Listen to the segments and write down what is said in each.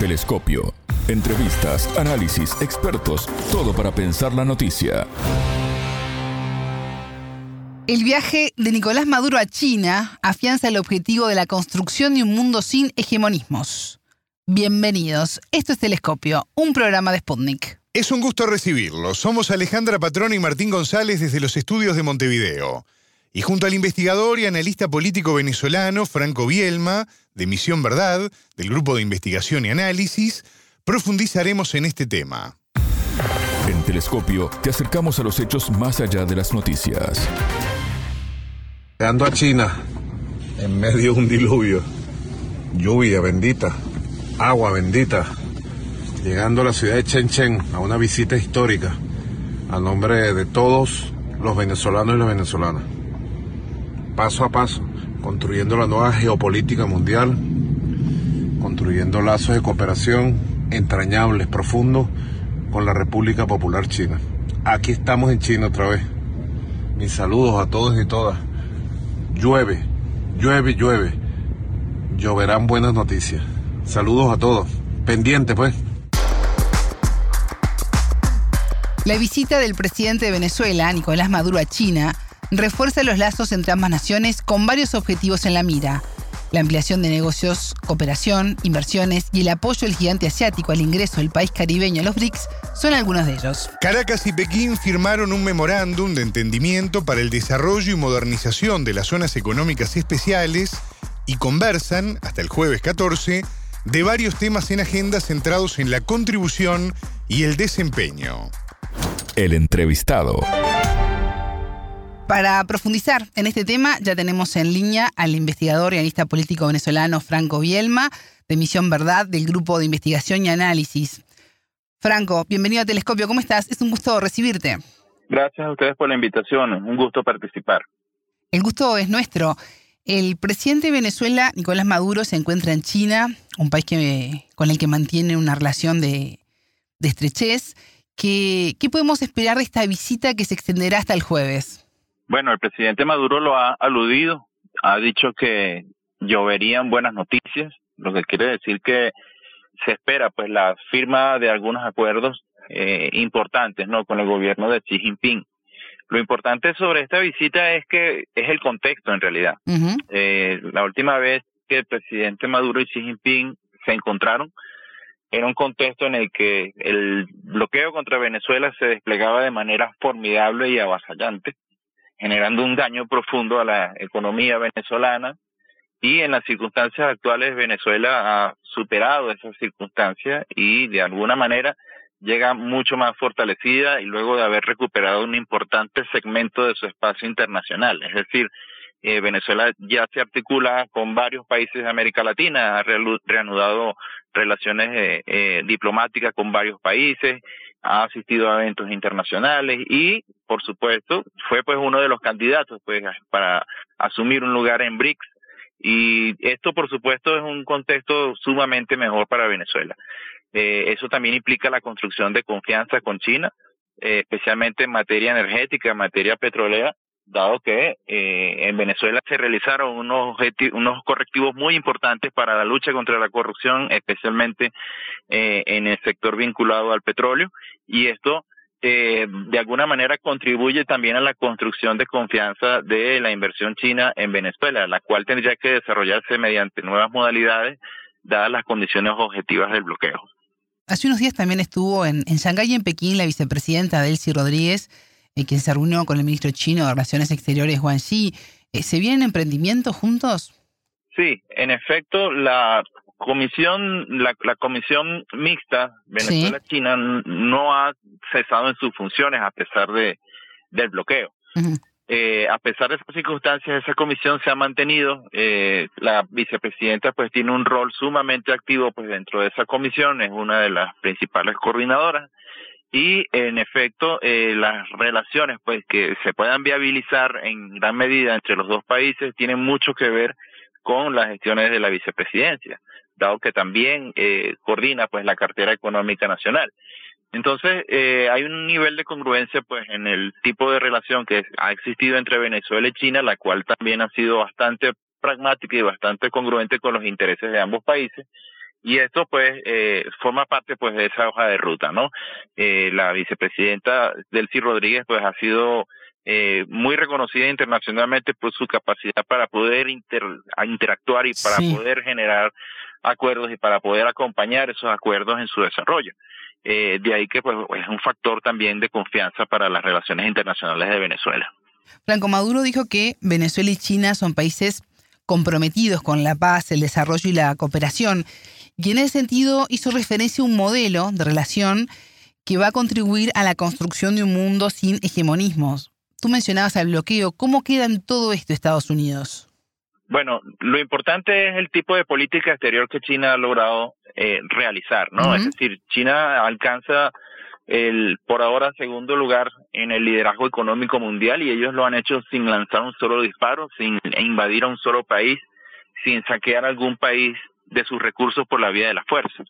Telescopio. Entrevistas, análisis, expertos, todo para pensar la noticia. El viaje de Nicolás Maduro a China afianza el objetivo de la construcción de un mundo sin hegemonismos. Bienvenidos. Esto es Telescopio, un programa de Sputnik. Es un gusto recibirlos. Somos Alejandra Patrón y Martín González desde los estudios de Montevideo. Y junto al investigador y analista político venezolano Franco Bielma, de Misión Verdad, del Grupo de Investigación y Análisis, profundizaremos en este tema. En Telescopio te acercamos a los hechos más allá de las noticias. Llegando a China, en medio de un diluvio, lluvia bendita, agua bendita, llegando a la ciudad de Chen a una visita histórica a nombre de todos los venezolanos y las venezolanas. Paso a paso, construyendo la nueva geopolítica mundial, construyendo lazos de cooperación entrañables, profundos con la República Popular China. Aquí estamos en China otra vez. Mis saludos a todos y todas. Llueve, llueve, llueve. Lloverán buenas noticias. Saludos a todos. Pendiente pues. La visita del presidente de Venezuela, Nicolás Maduro, a China, refuerza los lazos entre ambas naciones con varios objetivos en la mira. La ampliación de negocios, cooperación, inversiones y el apoyo del gigante asiático al ingreso del país caribeño a los BRICS son algunos de ellos. Caracas y Pekín firmaron un memorándum de entendimiento para el desarrollo y modernización de las zonas económicas especiales y conversan, hasta el jueves 14, de varios temas en agenda centrados en la contribución y el desempeño. El entrevistado. Para profundizar en este tema, ya tenemos en línea al investigador y analista político venezolano Franco Bielma, de Misión Verdad, del Grupo de Investigación y Análisis. Franco, bienvenido a Telescopio, ¿cómo estás? Es un gusto recibirte. Gracias a ustedes por la invitación, un gusto participar. El gusto es nuestro. El presidente de Venezuela, Nicolás Maduro, se encuentra en China, un país que, con el que mantiene una relación de, de estrechez. ¿Qué, ¿Qué podemos esperar de esta visita que se extenderá hasta el jueves? Bueno, el presidente Maduro lo ha aludido, ha dicho que lloverían buenas noticias, lo que quiere decir que se espera pues la firma de algunos acuerdos eh, importantes, ¿no? Con el gobierno de Xi Jinping. Lo importante sobre esta visita es que es el contexto en realidad. eh, la última vez que el presidente Maduro y Xi Jinping se encontraron, era un contexto en el que el bloqueo contra Venezuela se desplegaba de manera formidable y avasallante, generando un daño profundo a la economía venezolana y en las circunstancias actuales Venezuela ha superado esas circunstancias y de alguna manera llega mucho más fortalecida y luego de haber recuperado un importante segmento de su espacio internacional. Es decir, eh, Venezuela ya se articula con varios países de América Latina, ha reanudado relaciones eh, eh, diplomáticas con varios países, ha asistido a eventos internacionales y, por supuesto, fue pues uno de los candidatos pues para asumir un lugar en BRICS y esto, por supuesto, es un contexto sumamente mejor para Venezuela. Eh, eso también implica la construcción de confianza con China, eh, especialmente en materia energética, en materia petrolera, dado que eh, en Venezuela se realizaron unos, unos correctivos muy importantes para la lucha contra la corrupción, especialmente eh, en el sector vinculado al petróleo, y esto eh, de alguna manera contribuye también a la construcción de confianza de la inversión china en Venezuela, la cual tendría que desarrollarse mediante nuevas modalidades, dadas las condiciones objetivas del bloqueo. Hace unos días también estuvo en, en Shanghái y en Pekín la vicepresidenta Delcy Rodríguez, quien se reunió con el ministro chino de Relaciones Exteriores, Wang. Eh, ¿Se vienen emprendimientos juntos? Sí, en efecto, la comisión, la, la comisión mixta Venezuela-China no ha cesado en sus funciones a pesar de del bloqueo. Uh -huh. eh, a pesar de esas circunstancias, esa comisión se ha mantenido. Eh, la vicepresidenta pues tiene un rol sumamente activo pues dentro de esa comisión, es una de las principales coordinadoras y en efecto eh, las relaciones pues que se puedan viabilizar en gran medida entre los dos países tienen mucho que ver con las gestiones de la vicepresidencia dado que también eh, coordina pues la cartera económica nacional. Entonces eh, hay un nivel de congruencia pues en el tipo de relación que ha existido entre Venezuela y China la cual también ha sido bastante pragmática y bastante congruente con los intereses de ambos países y esto pues eh, forma parte pues de esa hoja de ruta, ¿no? Eh, la vicepresidenta Delcy Rodríguez pues ha sido eh, muy reconocida internacionalmente por su capacidad para poder interactuar y para poder generar acuerdos y para poder acompañar esos acuerdos en su desarrollo. Eh, de ahí que pues, es un factor también de confianza para las relaciones internacionales de Venezuela. Franco Maduro dijo que Venezuela y China son países comprometidos con la paz, el desarrollo y la cooperación. Y en ese sentido hizo referencia a un modelo de relación que va a contribuir a la construcción de un mundo sin hegemonismos. Tú mencionabas el bloqueo. ¿Cómo queda en todo esto Estados Unidos? Bueno, lo importante es el tipo de política exterior que China ha logrado eh, realizar, ¿no? Es decir, China alcanza el por ahora segundo lugar en el liderazgo económico mundial y ellos lo han hecho sin lanzar un solo disparo, sin invadir a un solo país, sin saquear algún país de sus recursos por la vía de la fuerza.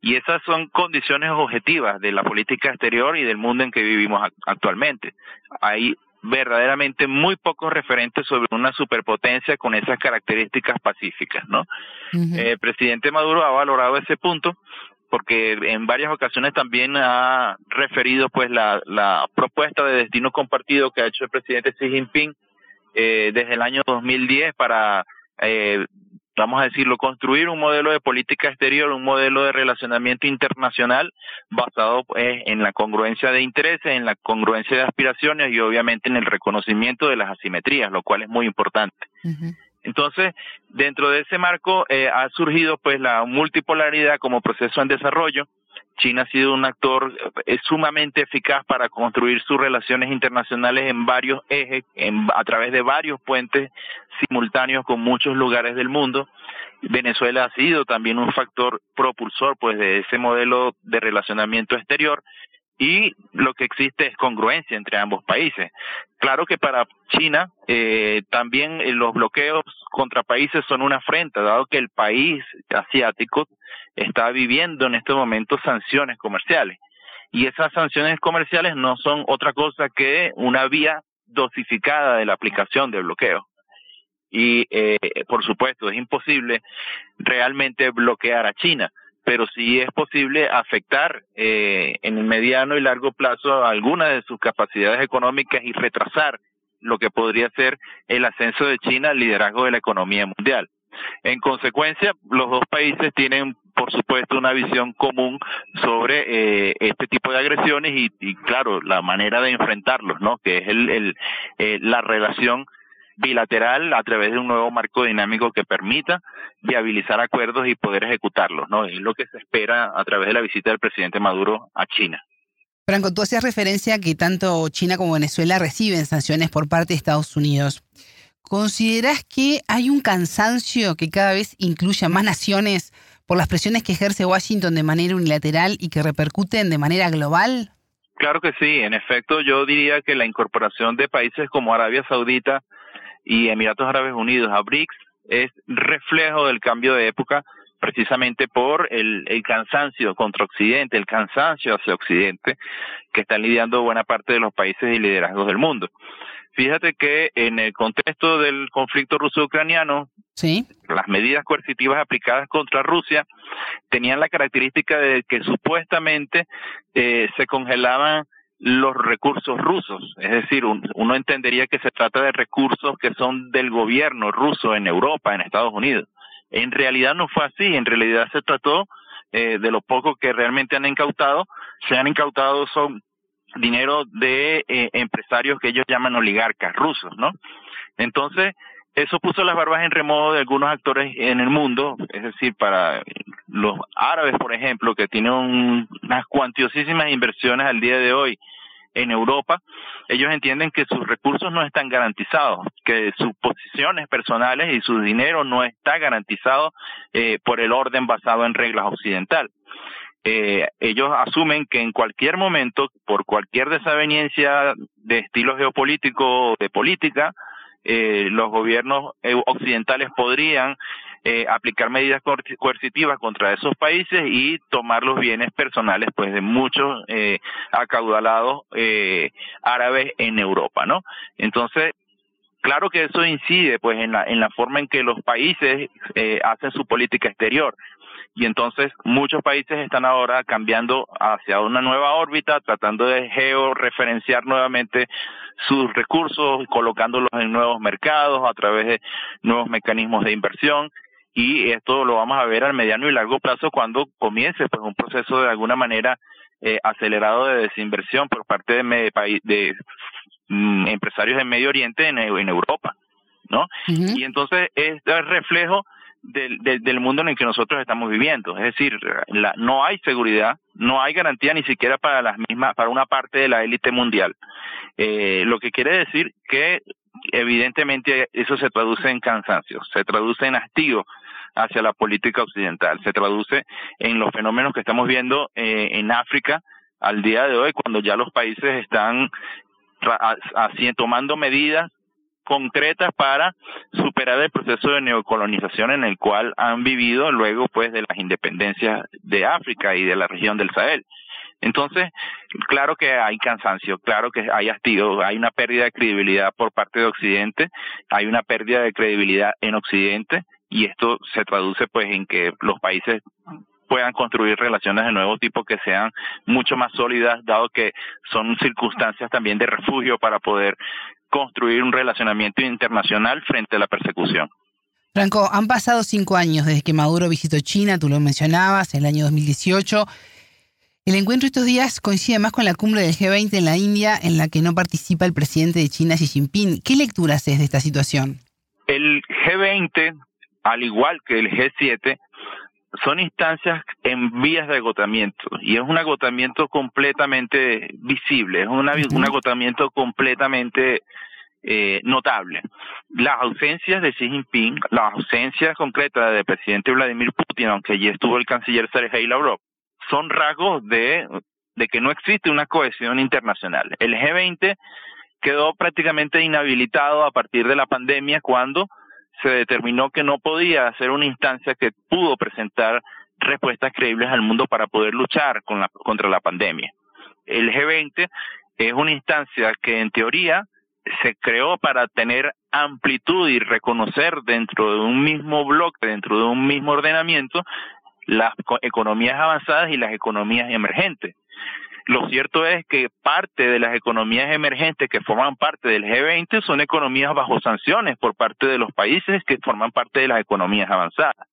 Y esas son condiciones objetivas de la política exterior y del mundo en que vivimos actualmente. Hay verdaderamente muy pocos referentes sobre una superpotencia con esas características pacíficas, ¿no? El eh, presidente Maduro ha valorado ese punto porque en varias ocasiones también ha referido pues la, la propuesta de destino compartido que ha hecho el presidente Xi Jinping eh, desde el año 2010 para eh, vamos a decirlo, construir un modelo de política exterior, un modelo de relacionamiento internacional basado pues, en la congruencia de intereses, en la congruencia de aspiraciones y obviamente en el reconocimiento de las asimetrías, lo cual es muy importante. Entonces, dentro de ese marco eh, ha surgido pues la multipolaridad como proceso en desarrollo, China ha sido un actor eh, sumamente eficaz para construir sus relaciones internacionales en varios ejes, a través de varios puentes simultáneos con muchos lugares del mundo. Venezuela ha sido también un factor propulsor pues de ese modelo de relacionamiento exterior y lo que existe es congruencia entre ambos países. Claro que para China eh, también eh, los bloqueos contra países son una afrenta, dado que el país asiático está viviendo en este momento sanciones comerciales. Y esas sanciones comerciales no son otra cosa que una vía dosificada de la aplicación del bloqueo. Y, eh, por supuesto, es imposible realmente bloquear a China pero sí es posible afectar eh, en el mediano y largo plazo algunas de sus capacidades económicas y retrasar lo que podría ser el ascenso de China al liderazgo de la economía mundial. En consecuencia, los dos países tienen, por supuesto, una visión común sobre eh, este tipo de agresiones y, claro, la manera de enfrentarlos, ¿no? Que es el, el eh, la relación bilateral a través de un nuevo marco dinámico que permita viabilizar acuerdos y poder ejecutarlos, ¿no? Es lo que se espera a través de la visita del presidente Maduro a China. Franco, tú hacías referencia a que tanto China como Venezuela reciben sanciones por parte de Estados Unidos. ¿Consideras que hay un cansancio que cada vez incluye a más naciones por las presiones que ejerce Washington de manera unilateral y que repercuten de manera global? Claro que sí, en efecto yo diría que la incorporación de países como Arabia Saudita y Emiratos Árabes Unidos a BRICS es reflejo del cambio de época precisamente por el, el, cansancio contra Occidente, el cansancio hacia Occidente, que están lidiando buena parte de los países y liderazgos del mundo. Fíjate que en el contexto del conflicto ruso-ucraniano, ¿Sí? las medidas coercitivas aplicadas contra Rusia tenían la característica de que supuestamente eh, se congelaban los recursos rusos. Es decir, uno entendería que se trata de recursos que son del gobierno ruso en Europa, en Estados Unidos. En realidad no fue así, en realidad se trató eh, de lo poco que realmente han incautado. Se han incautado son dinero de eh, empresarios que ellos llaman oligarcas rusos, ¿no? Entonces, eso puso las barbas en remodo de algunos actores en el mundo, es decir, para los árabes, por ejemplo, que tienen unas cuantiosísimas inversiones al día de hoy en Europa, ellos entienden que sus recursos no están garantizados, que sus posiciones personales y su dinero no está garantizado eh, por el orden basado en reglas occidental. Eh, ellos asumen que en cualquier momento, por cualquier desaveniencia de estilo geopolítico o de política, eh, los gobiernos eh, occidentales podrían eh, aplicar medidas coercitivas contra esos países y tomar los bienes personales pues de muchos acaudalados árabes en Europa, ¿no? Entonces claro que eso incide pues en la, en la forma en que los países eh, hacen su política exterior. Y entonces muchos países están ahora cambiando hacia una nueva órbita, tratando de georreferenciar nuevamente sus recursos, colocándolos en nuevos mercados a través de nuevos mecanismos de inversión. Y esto lo vamos a ver al mediano y largo plazo cuando comience pues un proceso de alguna manera eh, acelerado de desinversión por parte de, de mm, empresarios en Medio Oriente en, en Europa, ¿no? Y entonces es reflejo del, del, mundo en el que nosotros estamos viviendo. Es decir, la, no hay seguridad, no hay garantía ni siquiera para las mismas, para una parte de la élite mundial. Eh, lo que quiere decir que evidentemente eso se traduce en cansancio, se traduce en hastío hacia la política occidental, se traduce en los fenómenos que estamos viendo eh, en África al día de hoy, cuando ya los países están tomando medidas concretas para superar el proceso de neocolonización en el cual han vivido luego pues de las independencias de África y de la región del Sahel. Entonces, claro que hay cansancio, claro que hay hastío, hay una pérdida de credibilidad por parte de Occidente, hay una pérdida de credibilidad en Occidente y esto se traduce pues en que los países puedan construir relaciones de nuevo tipo que sean mucho más sólidas, dado que son circunstancias también de refugio para poder construir un relacionamiento internacional frente a la persecución. Franco, han pasado cinco años desde que Maduro visitó China, tú lo mencionabas, en el año 2018. El encuentro estos días coincide más con la cumbre del G20 en la India, en la que no participa el presidente de China, Xi Jinping. ¿Qué lectura haces de esta situación? El G20, al igual que el G7, son instancias en vías de agotamiento y es un agotamiento completamente visible, es un agotamiento completamente eh, notable. Las ausencias de Xi Jinping, las ausencias concretas del presidente Vladimir Putin, aunque allí estuvo el canciller Sergei Lavrov, son rasgos de, de que no existe una cohesión internacional. El G20 quedó prácticamente inhabilitado a partir de la pandemia cuando se determinó que no podía ser una instancia que pudo presentar respuestas creíbles al mundo para poder luchar con la, contra la pandemia. El G20 es una instancia que en teoría se creó para tener amplitud y reconocer dentro de un mismo bloque, dentro de un mismo ordenamiento, las economías avanzadas y las economías emergentes. Lo cierto es que parte de las economías emergentes que forman parte del G20 son economías bajo sanciones por parte de los países que forman parte de las economías avanzadas.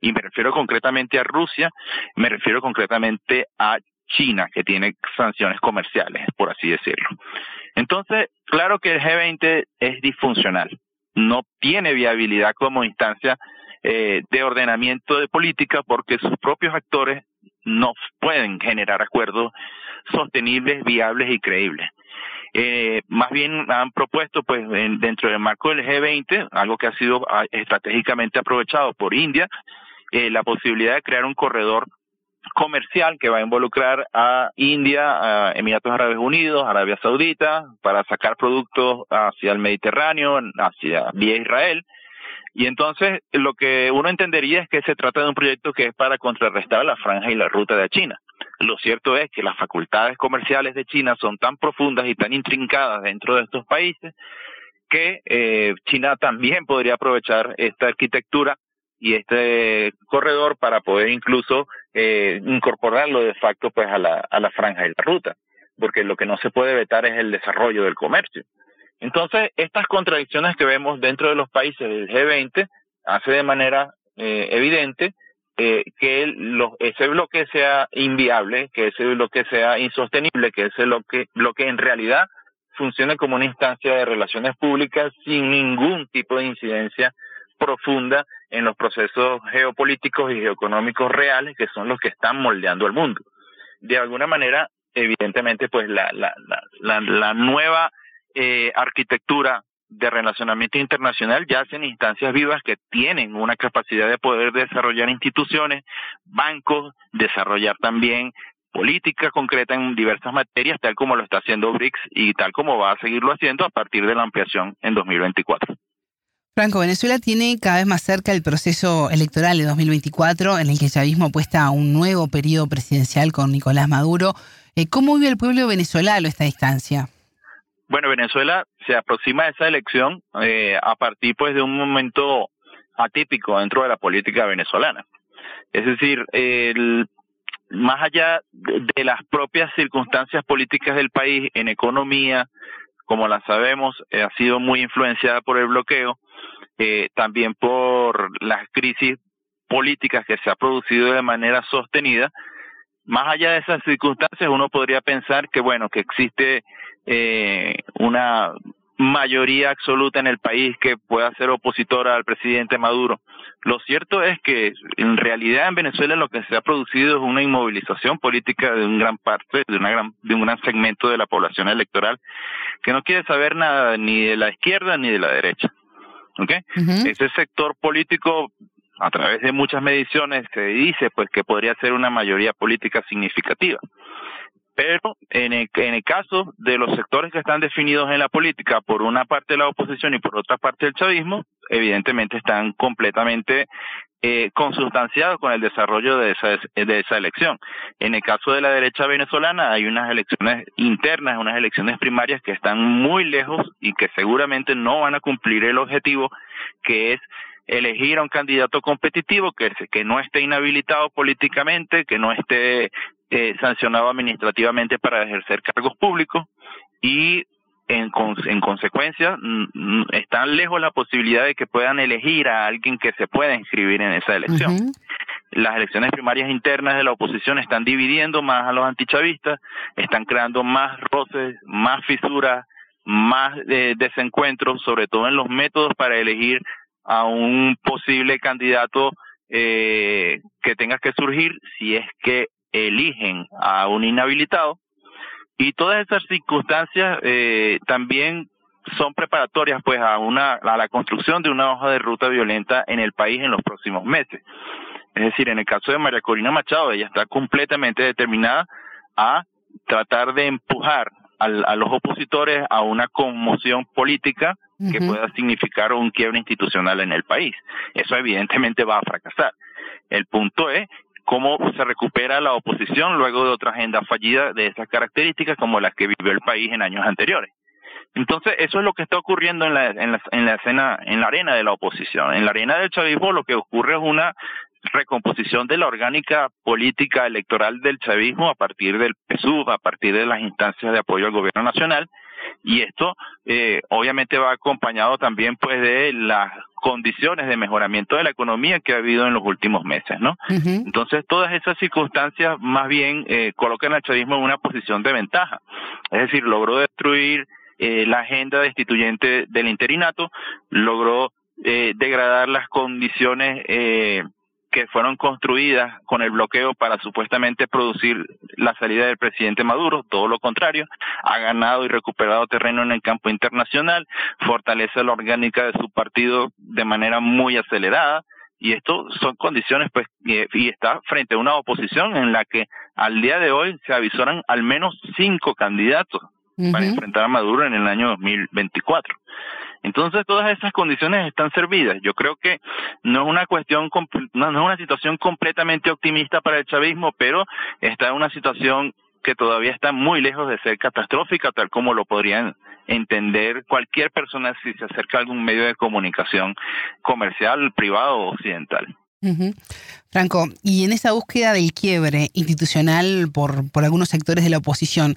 Y me refiero concretamente a Rusia, me refiero concretamente a China, que tiene sanciones comerciales, por así decirlo. Entonces, claro que el G20 es disfuncional, no tiene viabilidad como instancia eh, de ordenamiento de política porque sus propios actores no pueden generar acuerdos sostenibles, viables y creíbles. Eh, más bien han propuesto, pues, dentro del marco del G20, algo que ha sido ah, estratégicamente aprovechado por India, eh, la posibilidad de crear un corredor comercial que va a involucrar a India, a Emiratos Árabes Unidos, Arabia Saudita, para sacar productos hacia el Mediterráneo, hacia vía Israel, y entonces lo que uno entendería es que se trata de un proyecto que es para contrarrestar la franja y la ruta de China. Lo cierto es que las facultades comerciales de China son tan profundas y tan intrincadas dentro de estos países que eh, China también podría aprovechar esta arquitectura y este corredor para poder incluso eh, incorporarlo de facto pues a la, a la franja y la ruta, porque lo que no se puede vetar es el desarrollo del comercio. Entonces, estas contradicciones que vemos dentro de los países del G20 hace de manera eh, evidente eh, que ese bloque sea inviable, que ese bloque sea insostenible, que ese bloque, bloque en realidad funcione como una instancia de relaciones públicas sin ningún tipo de incidencia profunda en los procesos geopolíticos y geoeconómicos reales que son los que están moldeando el mundo. De alguna manera, evidentemente, pues la, la, la, la nueva eh, arquitectura de relacionamiento internacional ya hacen instancias vivas que tienen una capacidad de poder desarrollar instituciones, bancos, desarrollar también política concreta en diversas materias, tal como lo está haciendo BRICS y tal como va a seguirlo haciendo a partir de la ampliación en 2024. Franco, Venezuela tiene cada vez más cerca el proceso electoral de 2024, en el que el chavismo apuesta a un nuevo periodo presidencial con Nicolás Maduro. Eh, ¿Cómo vive el pueblo venezolano esta distancia? Bueno, Venezuela se aproxima a esa elección eh, a partir pues de un momento atípico dentro de la política venezolana. Es decir, el, más allá de las propias circunstancias políticas del país en economía, como la sabemos, eh, ha sido muy influenciada por el bloqueo, eh, también por las crisis políticas que se ha producido de manera sostenida. Más allá de esas circunstancias, uno podría pensar que, bueno, que existe eh, una mayoría absoluta en el país que pueda ser opositora al presidente Maduro. Lo cierto es que en realidad en Venezuela lo que se ha producido es una inmovilización política de un gran parte, de una gran, de un gran segmento de la población electoral que no quiere saber nada ni de la izquierda ni de la derecha. ¿Okay? Ese sector político a través de muchas mediciones se dice pues que podría ser una mayoría política significativa. Pero en el, en el caso de los sectores que están definidos en la política, por una parte de la oposición y por otra parte del chavismo, evidentemente están completamente eh, consustanciados con el desarrollo de esa, de esa elección. En el caso de la derecha venezolana hay unas elecciones internas, unas elecciones primarias que están muy lejos y que seguramente no van a cumplir el objetivo que es elegir a un candidato competitivo que, que no esté inhabilitado políticamente, que no esté eh, sancionado administrativamente para ejercer cargos públicos y en, en consecuencia están lejos la posibilidad de que puedan elegir a alguien que se pueda inscribir en esa elección. Las elecciones primarias internas de la oposición están dividiendo más a los antichavistas, están creando más roces, más fisuras, más eh, desencuentros, sobre todo en los métodos para elegir a un posible candidato eh, que tenga que surgir si es que eligen a un inhabilitado. Y todas esas circunstancias eh, también son preparatorias pues a una a la construcción de una hoja de ruta violenta en el país en los próximos meses. Es decir, en el caso de María Corina Machado, ella está completamente determinada a tratar de empujar a los opositores a una conmoción política que pueda significar un quiebre institucional en el país. Eso evidentemente va a fracasar. El punto es cómo se recupera la oposición luego de otra agenda fallida de esas características como las que vivió el país en años anteriores. Entonces, eso es lo que está ocurriendo en la, en la, en la escena, en la arena de la oposición. En la arena del chavismo lo que ocurre es una recomposición de la orgánica política electoral del chavismo a partir del PSUV, a partir de las instancias de apoyo al gobierno nacional, y esto eh, obviamente va acompañado también pues de las condiciones de mejoramiento de la economía que ha habido en los últimos meses, ¿no? Entonces todas esas circunstancias más bien eh, colocan al chavismo en una posición de ventaja, es decir, logró destruir eh, la agenda destituyente del interinato, logró eh, degradar las condiciones eh, que fueron construidas con el bloqueo para supuestamente producir la salida del presidente Maduro, todo lo contrario, ha ganado y recuperado terreno en el campo internacional, fortalece la orgánica de su partido de manera muy acelerada, y esto son condiciones pues y está frente a una oposición en la que al día de hoy se avisoran al menos cinco candidatos para enfrentar a Maduro en el año 2024. Entonces todas esas condiciones están servidas. Yo creo que no es una cuestión, no, es una situación completamente optimista para el chavismo, pero está en una situación que todavía está muy lejos de ser catastrófica, tal como lo podrían entender cualquier persona si se acerca a algún medio de comunicación comercial, privado o occidental. Franco, y en esa búsqueda del quiebre institucional por, por algunos sectores de la oposición,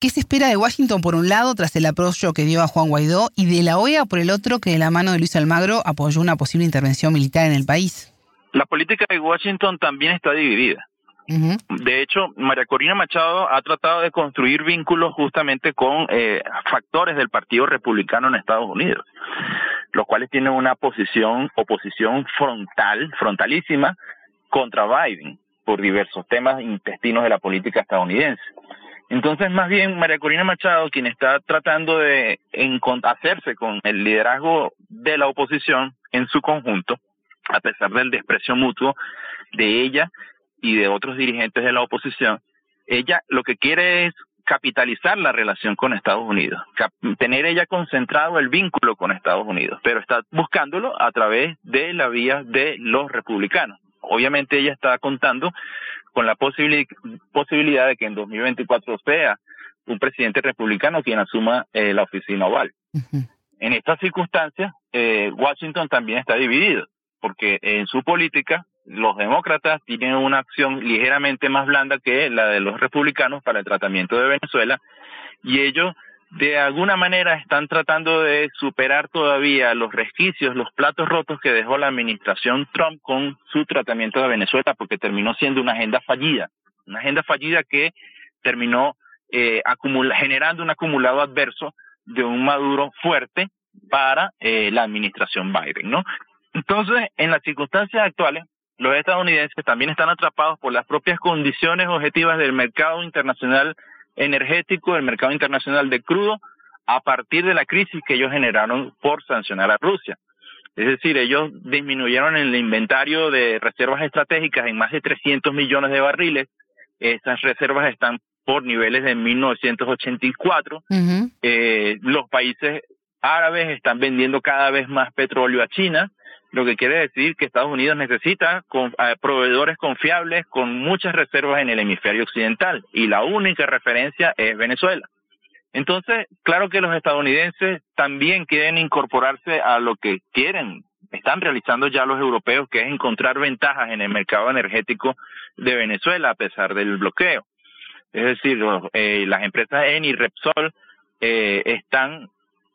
¿Qué se espera de Washington por un lado tras el apoyo que dio a Juan Guaidó y de la OEA por el otro que de la mano de Luis Almagro apoyó una posible intervención militar en el país? La política de Washington también está dividida. De hecho, María Corina Machado ha tratado de construir vínculos justamente con eh, factores del Partido Republicano en Estados Unidos, los cuales tienen una posición, oposición frontal, frontalísima contra Biden por diversos temas intestinos de la política estadounidense. Entonces, más bien, María Corina Machado, quien está tratando de hacerse con el liderazgo de la oposición en su conjunto, a pesar del desprecio mutuo de ella y de otros dirigentes de la oposición, ella lo que quiere es capitalizar la relación con Estados Unidos, tener ella concentrado el vínculo con Estados Unidos, pero está buscándolo a través de la vía de los republicanos. Obviamente ella está contando con la posibilidad de que en 2024 sea un presidente republicano quien asuma eh, la oficina oval. En estas circunstancias, eh, Washington también está dividido, porque en su política los demócratas tienen una acción ligeramente más blanda que la de los republicanos para el tratamiento de Venezuela y ellos de alguna manera están tratando de superar todavía los resquicios, los platos rotos que dejó la administración Trump con su tratamiento de Venezuela, porque terminó siendo una agenda fallida, una agenda fallida que terminó eh, generando un acumulado adverso de un Maduro fuerte para eh, la administración Biden, ¿no? Entonces, en las circunstancias actuales, los estadounidenses también están atrapados por las propias condiciones objetivas del mercado internacional energético, del mercado internacional de crudo, a partir de la crisis que ellos generaron por sancionar a Rusia. Es decir, ellos disminuyeron el inventario de reservas estratégicas en más de 300 millones de barriles. Estas reservas están por niveles de 1984. eh, los países árabes están vendiendo cada vez más petróleo a China lo que quiere decir que Estados Unidos necesita eh, proveedores confiables con muchas reservas en el hemisferio occidental y la única referencia es Venezuela. Entonces, claro que los estadounidenses también quieren incorporarse a lo que quieren, están realizando ya los europeos, que es encontrar ventajas en el mercado energético de Venezuela a pesar del bloqueo. Es decir, eh, las empresas Eni y Repsol eh, están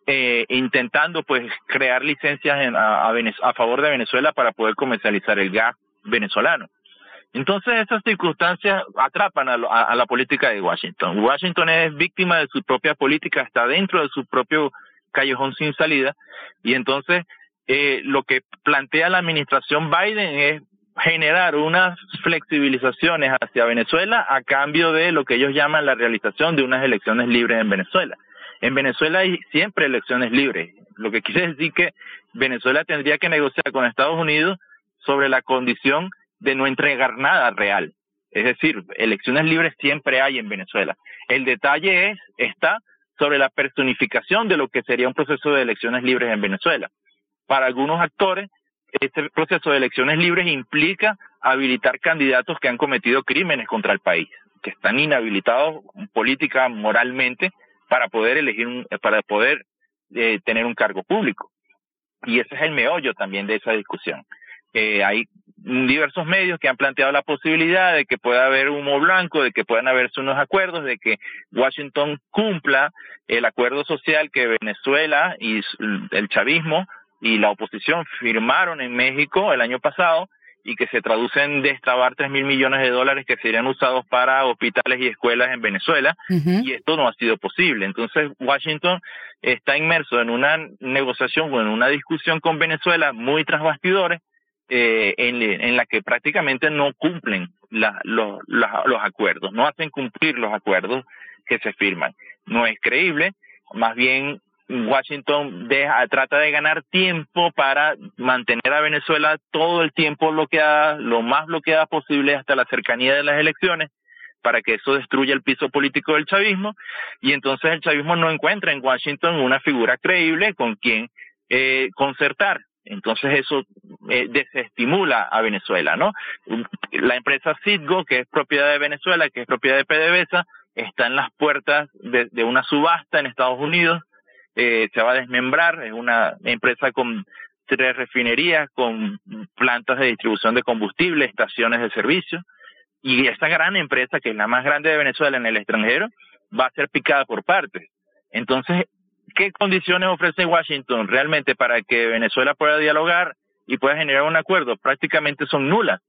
eh, intentando pues crear licencias a, a, favor de Venezuela para poder comercializar el gas venezolano. Entonces esas circunstancias atrapan a, a, la política de Washington. Washington es víctima de su propia política, está dentro de su propio callejón sin salida y entonces eh, lo que plantea la administración Biden es generar unas flexibilizaciones hacia Venezuela a cambio de lo que ellos llaman la realización de unas elecciones libres en Venezuela. En Venezuela hay siempre elecciones libres, lo que quiere decir que Venezuela tendría que negociar con Estados Unidos sobre la condición de no entregar nada real. Es decir, elecciones libres siempre hay en Venezuela. El detalle es, está sobre la personificación de lo que sería un proceso de elecciones libres en Venezuela. Para algunos actores, este proceso de elecciones libres implica habilitar candidatos que han cometido crímenes contra el país, que están inhabilitados política, moralmente, para poder elegir, un, para poder eh, tener un cargo público. Y ese es el meollo también de esa discusión. Eh, hay diversos medios que han planteado la posibilidad de que pueda haber humo blanco, de que puedan haberse unos acuerdos, de que Washington cumpla el acuerdo social que Venezuela y el chavismo y la oposición firmaron en México el año pasado y que se traduce en destrabar 3 mil millones de dólares que serían usados para hospitales y escuelas en Venezuela, y esto no ha sido posible. Entonces, Washington está inmerso en una negociación o en una discusión con Venezuela muy tras bastidores, eh, en, en, la que prácticamente no cumplen la, los, los acuerdos, no hacen cumplir los acuerdos que se firman. No es creíble, más bien Washington deja, trata de ganar tiempo para mantener a Venezuela todo el tiempo bloqueada, lo más bloqueada posible hasta la cercanía de las elecciones, para que eso destruya el piso político del chavismo, y entonces el chavismo no encuentra en Washington una figura creíble con quien eh, concertar. Entonces eso eh, desestimula a Venezuela, ¿no? La empresa Citgo, que es propiedad de Venezuela, que es propiedad de PDVSA, está en las puertas de una subasta en Estados Unidos eh, se va a desmembrar, es una empresa con tres refinerías, con plantas de distribución de combustible, estaciones de servicio, y esta gran empresa, que es la más grande de Venezuela en el extranjero, va a ser picada por partes. Entonces, ¿qué condiciones ofrece Washington realmente para que Venezuela pueda dialogar y pueda generar un acuerdo? Prácticamente son nulas.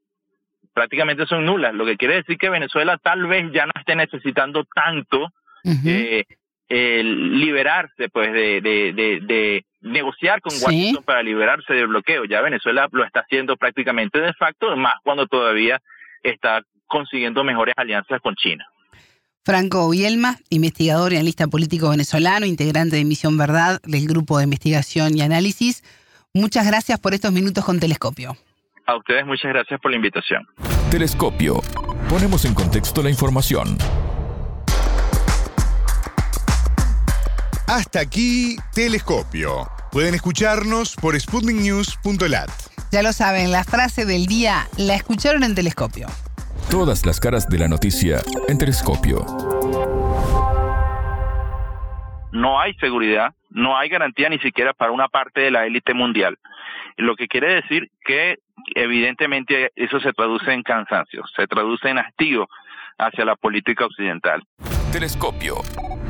Prácticamente son nulas, lo que quiere decir que Venezuela tal vez ya no esté necesitando tanto eh, liberarse pues de, de, negociar con Washington para liberarse del bloqueo. Ya Venezuela lo está haciendo prácticamente de facto, más cuando todavía está consiguiendo mejores alianzas con China. Franco Bielma, investigador y analista político venezolano, integrante de Misión Verdad del Grupo de Investigación y Análisis. Muchas gracias por estos minutos con Telescopio. A ustedes muchas gracias por la invitación. Telescopio. Ponemos en contexto la información. Hasta aquí, Telescopio. Pueden escucharnos por sputniknews.lat. Ya lo saben, la frase del día la escucharon en Telescopio. Todas las caras de la noticia en Telescopio. No hay seguridad, no hay garantía ni siquiera para una parte de la élite mundial. Lo que quiere decir que evidentemente eso se traduce en cansancio, se traduce en hastío hacia la política occidental. Telescopio